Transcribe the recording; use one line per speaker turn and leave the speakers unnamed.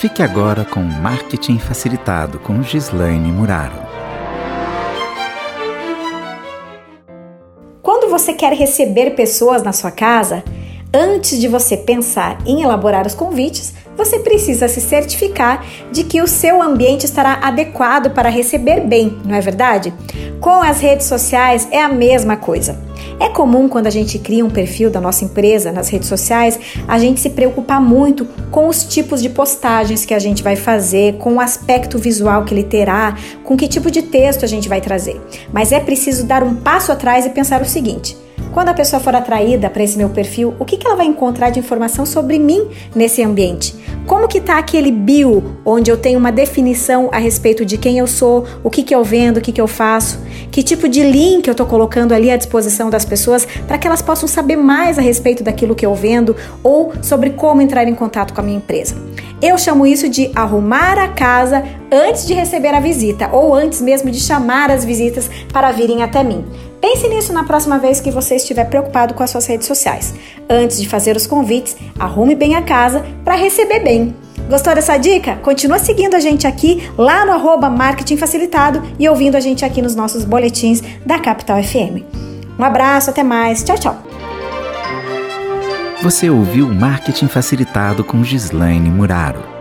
Fique agora com Marketing Facilitado com Gislaine Muraro.
Quando você quer receber pessoas na sua casa, antes de você pensar em elaborar os convites, você precisa se certificar de que o seu ambiente estará adequado para receber bem, não é verdade? Com as redes sociais é a mesma coisa. É comum quando a gente cria um perfil da nossa empresa nas redes sociais, a gente se preocupar muito com os tipos de postagens que a gente vai fazer, com o aspecto visual que ele terá, com que tipo de texto a gente vai trazer. Mas é preciso dar um passo atrás e pensar o seguinte: quando a pessoa for atraída para esse meu perfil, o que, que ela vai encontrar de informação sobre mim nesse ambiente? Como que tá aquele bio, onde eu tenho uma definição a respeito de quem eu sou, o que, que eu vendo, o que, que eu faço, que tipo de link eu estou colocando ali à disposição das pessoas para que elas possam saber mais a respeito daquilo que eu vendo ou sobre como entrar em contato com a minha empresa. Eu chamo isso de arrumar a casa antes de receber a visita ou antes mesmo de chamar as visitas para virem até mim. Pense nisso na próxima vez que você estiver preocupado com as suas redes sociais. Antes de fazer os convites, arrume bem a casa para receber bem. Gostou dessa dica? Continua seguindo a gente aqui lá no arroba Marketing Facilitado e ouvindo a gente aqui nos nossos boletins da Capital FM. Um abraço, até mais. Tchau, tchau.
Você ouviu Marketing Facilitado com Gislaine Muraro.